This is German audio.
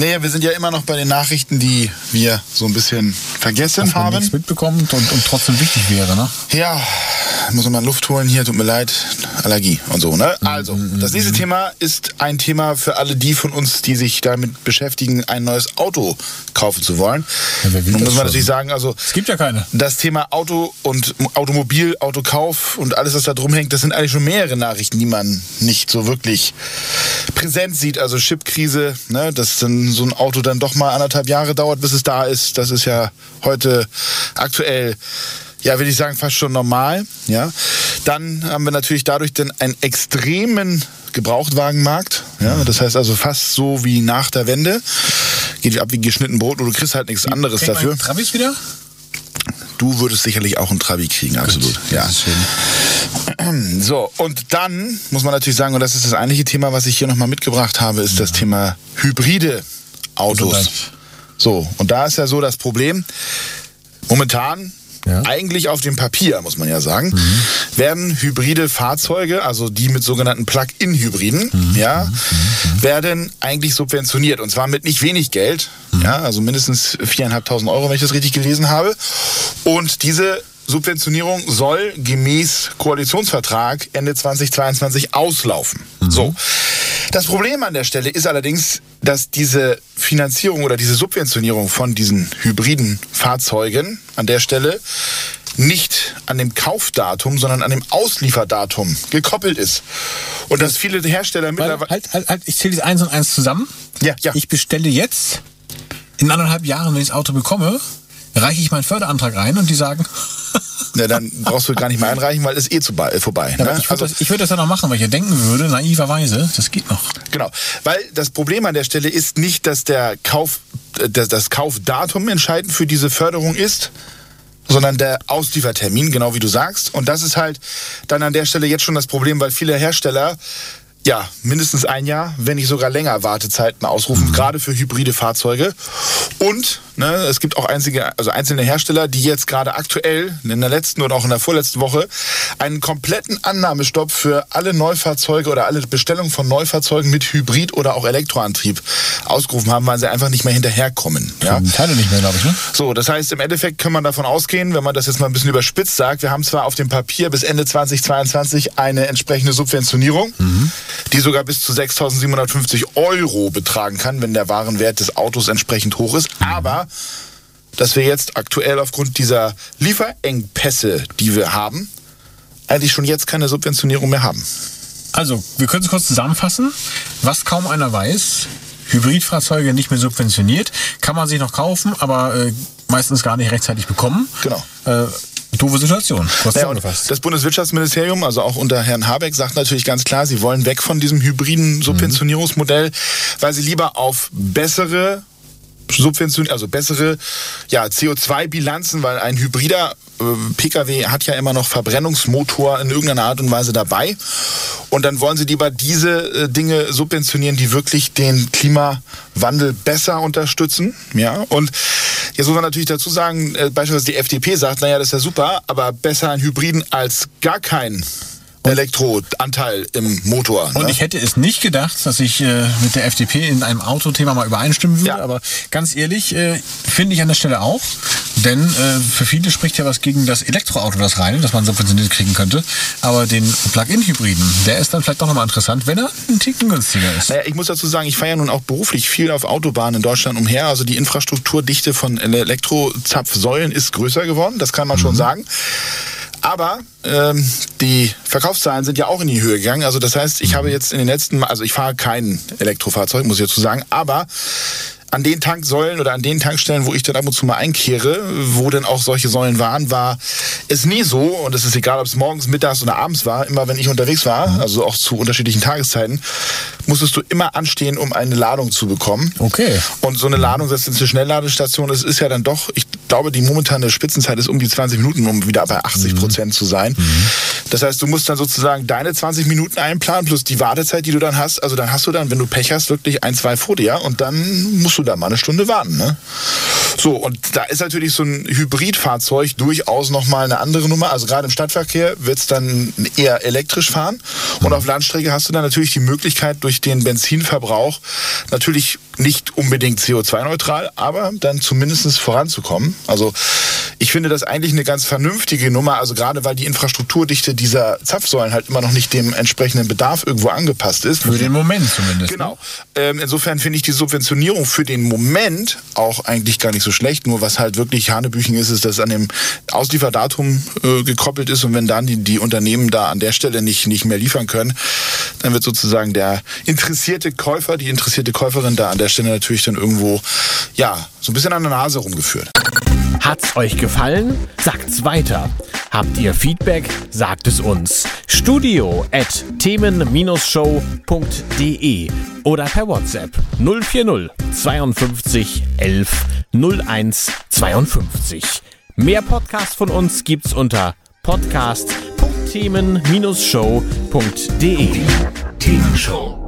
Naja, wir sind ja immer noch bei den Nachrichten, die wir so ein bisschen vergessen haben. nichts mitbekommt und, und trotzdem wichtig wäre, ne? Ja, muss man mal Luft holen hier, tut mir leid, Allergie und so, ne? Also, das nächste Thema ist ein Thema für alle die von uns, die sich damit beschäftigen, ein neues Auto kaufen zu wollen. Ja, Nun muss man schon? natürlich sagen, also Es gibt ja keine. das Thema Auto und Automobil, Autokauf und alles, was da drum hängt, das sind eigentlich schon mehrere Nachrichten, die man nicht so wirklich präsent sieht. Also Chipkrise, ne, dass dann so ein Auto dann doch mal anderthalb Jahre dauert, bis es da ist. Das ist ja heute aktuell, ja, will ich sagen, fast schon normal. Ja, dann haben wir natürlich dadurch dann einen extremen Gebrauchtwagenmarkt. Ja, das heißt also fast so wie nach der Wende. Geht ab wie geschnitten Brot und du kriegst halt nichts anderes Kriegt dafür. Travis wieder? Du würdest sicherlich auch einen Trabi kriegen, absolut. Ja. Schön. So, und dann muss man natürlich sagen, und das ist das eigentliche Thema, was ich hier nochmal mitgebracht habe, ist das Thema hybride Autos. Gesundheit. So, und da ist ja so das Problem, momentan, Ja. eigentlich auf dem Papier, muss man ja sagen, werden hybride Fahrzeuge, also die mit sogenannten Plug-in-Hybriden, ja, werden eigentlich subventioniert. Und zwar mit nicht wenig Geld, ja, also mindestens 4.500 Euro, wenn ich das richtig gelesen habe. Und diese Subventionierung soll gemäß Koalitionsvertrag Ende 2022 auslaufen. So. Das Problem an der Stelle ist allerdings, dass diese Finanzierung oder diese Subventionierung von diesen hybriden Fahrzeugen an der Stelle nicht an dem Kaufdatum, sondern an dem Auslieferdatum gekoppelt ist. Und dass viele Hersteller Weil, mittlerweile... halt, halt, halt, ich zähle jetzt eins und eins zusammen. Ja, ja. Ich bestelle jetzt, in anderthalb Jahren, wenn ich das Auto bekomme, reiche ich meinen Förderantrag ein und die sagen, Na, dann brauchst du gar nicht mehr einreichen, weil es eh zu, bei- vorbei. ja, ne? ich würde das, ich würd das ja noch machen, weil ich ja denken würde, naiverweise, das geht noch. Genau, weil das Problem an der Stelle ist nicht, dass der Kauf, äh, dass das Kaufdatum entscheidend für diese Förderung ist, sondern der Ausliefertermin, genau wie du sagst. Und das ist halt dann an der Stelle jetzt schon das Problem, weil viele Hersteller ja mindestens ein Jahr, wenn nicht sogar länger Wartezeiten ausrufen, gerade für hybride Fahrzeuge. Und ne, es gibt auch einzige, also einzelne Hersteller, die jetzt gerade aktuell in der letzten oder auch in der vorletzten Woche einen kompletten Annahmestopp für alle Neufahrzeuge oder alle Bestellungen von Neufahrzeugen mit Hybrid oder auch Elektroantrieb ausgerufen haben, weil sie einfach nicht mehr hinterherkommen. Ja? Teile nicht mehr, glaube ich, ne? So, das heißt, im Endeffekt kann man davon ausgehen, wenn man das jetzt mal ein bisschen überspitzt sagt, wir haben zwar auf dem Papier bis Ende 2022 eine entsprechende Subventionierung, die sogar bis zu 6.750 Euro betragen kann, wenn der Warenwert des Autos entsprechend hoch ist, aber dass wir jetzt aktuell aufgrund dieser Lieferengpässe, die wir haben, eigentlich schon jetzt keine Subventionierung mehr haben. Also, wir können es kurz zusammenfassen. Was kaum einer weiß, Hybridfahrzeuge nicht mehr subventioniert, kann man sich noch kaufen, aber äh, meistens gar nicht rechtzeitig bekommen. Genau. Äh, doofe Situation, Ja, das Bundeswirtschaftsministerium, also auch unter Herrn Habeck, sagt natürlich ganz klar, sie wollen weg von diesem hybriden Subventionierungsmodell, weil sie lieber auf bessere Subvention, also bessere ja, CO2-Bilanzen, weil ein hybrider Pkw hat ja immer noch Verbrennungsmotor in irgendeiner Art und Weise dabei. Und dann wollen sie lieber diese äh, Dinge subventionieren, die wirklich den Klimawandel besser unterstützen. Ja, und jetzt muss man natürlich dazu sagen, äh, beispielsweise die FDP sagt, naja, das ist ja super, aber besser ein Hybriden als gar kein Elektroanteil im Motor. Und ne? ich hätte es nicht gedacht, dass ich äh, mit der FDP in einem Autothema mal übereinstimmen würde, Ja. aber ganz ehrlich, äh, finde ich an der Stelle auch. Denn äh, für viele spricht ja was gegen das Elektroauto, das reine, das man subventioniert kriegen könnte. Aber den Plug-in-Hybriden, der ist dann vielleicht doch nochmal interessant, wenn er einen Ticken günstiger ist. Naja, ich muss dazu sagen, ich fahre ja nun auch beruflich viel auf Autobahnen in Deutschland umher. Also die Infrastrukturdichte von Elektrozapfsäulen ist größer geworden, das kann man schon sagen. Aber ähm, die Verkaufszahlen sind ja auch in die Höhe gegangen. Also das heißt, ich habe jetzt in den letzten, also ich fahre kein Elektrofahrzeug, muss ich dazu sagen, aber an den Tanksäulen oder an den Tankstellen, wo ich dann ab und zu mal einkehre, wo dann auch solche Säulen waren, war es nie so, und es ist egal, ob es morgens, mittags oder abends war, immer wenn ich unterwegs war, also auch zu unterschiedlichen Tageszeiten, musstest du immer anstehen, um eine Ladung zu bekommen. Okay. Und so eine Ladung, das ist eine Schnellladestation, das ist ja dann doch, ich glaube, die momentane Spitzenzeit ist um die 20 Minuten, um wieder bei 80 Prozent mhm. zu sein. Mhm. Das heißt, du musst dann sozusagen deine 20 Minuten einplanen plus die Wartezeit, die du dann hast. Also dann hast du dann, wenn du Pech hast, wirklich ein, zwei vor dir und dann musst du da mal eine Stunde warten. Ne? So, und da ist natürlich so ein Hybridfahrzeug durchaus nochmal eine andere Nummer. Also gerade im Stadtverkehr wird es dann eher elektrisch fahren. Und auf Landstrecke hast du dann natürlich die Möglichkeit, durch den Benzinverbrauch natürlich nicht unbedingt CO2-neutral, aber dann zumindest voranzukommen. Also ich finde das eigentlich eine ganz vernünftige Nummer, also gerade weil die Infrastrukturdichte dieser Zapfsäulen halt immer noch nicht dem entsprechenden Bedarf irgendwo angepasst ist. Für den Moment zumindest. Genau. Ne? Ähm, insofern finde ich die Subventionierung für den Moment auch eigentlich gar nicht so schlecht. Nur was halt wirklich Hanebüchen ist, ist, dass an dem Auslieferdatum äh, gekoppelt ist und wenn dann die, die Unternehmen da an der Stelle nicht, nicht mehr liefern können, dann wird sozusagen der interessierte Käufer, die interessierte Käuferin da an der Stelle natürlich dann irgendwo, ja, so ein bisschen an der Nase rumgeführt. Hat's euch gefallen? Sagt's weiter. Habt ihr Feedback? Sagt es uns. Studio at themen-show.de oder per WhatsApp 040 52 11 01 52. Mehr Podcasts von uns gibt's unter podcast.themen-show.de. Themenshow.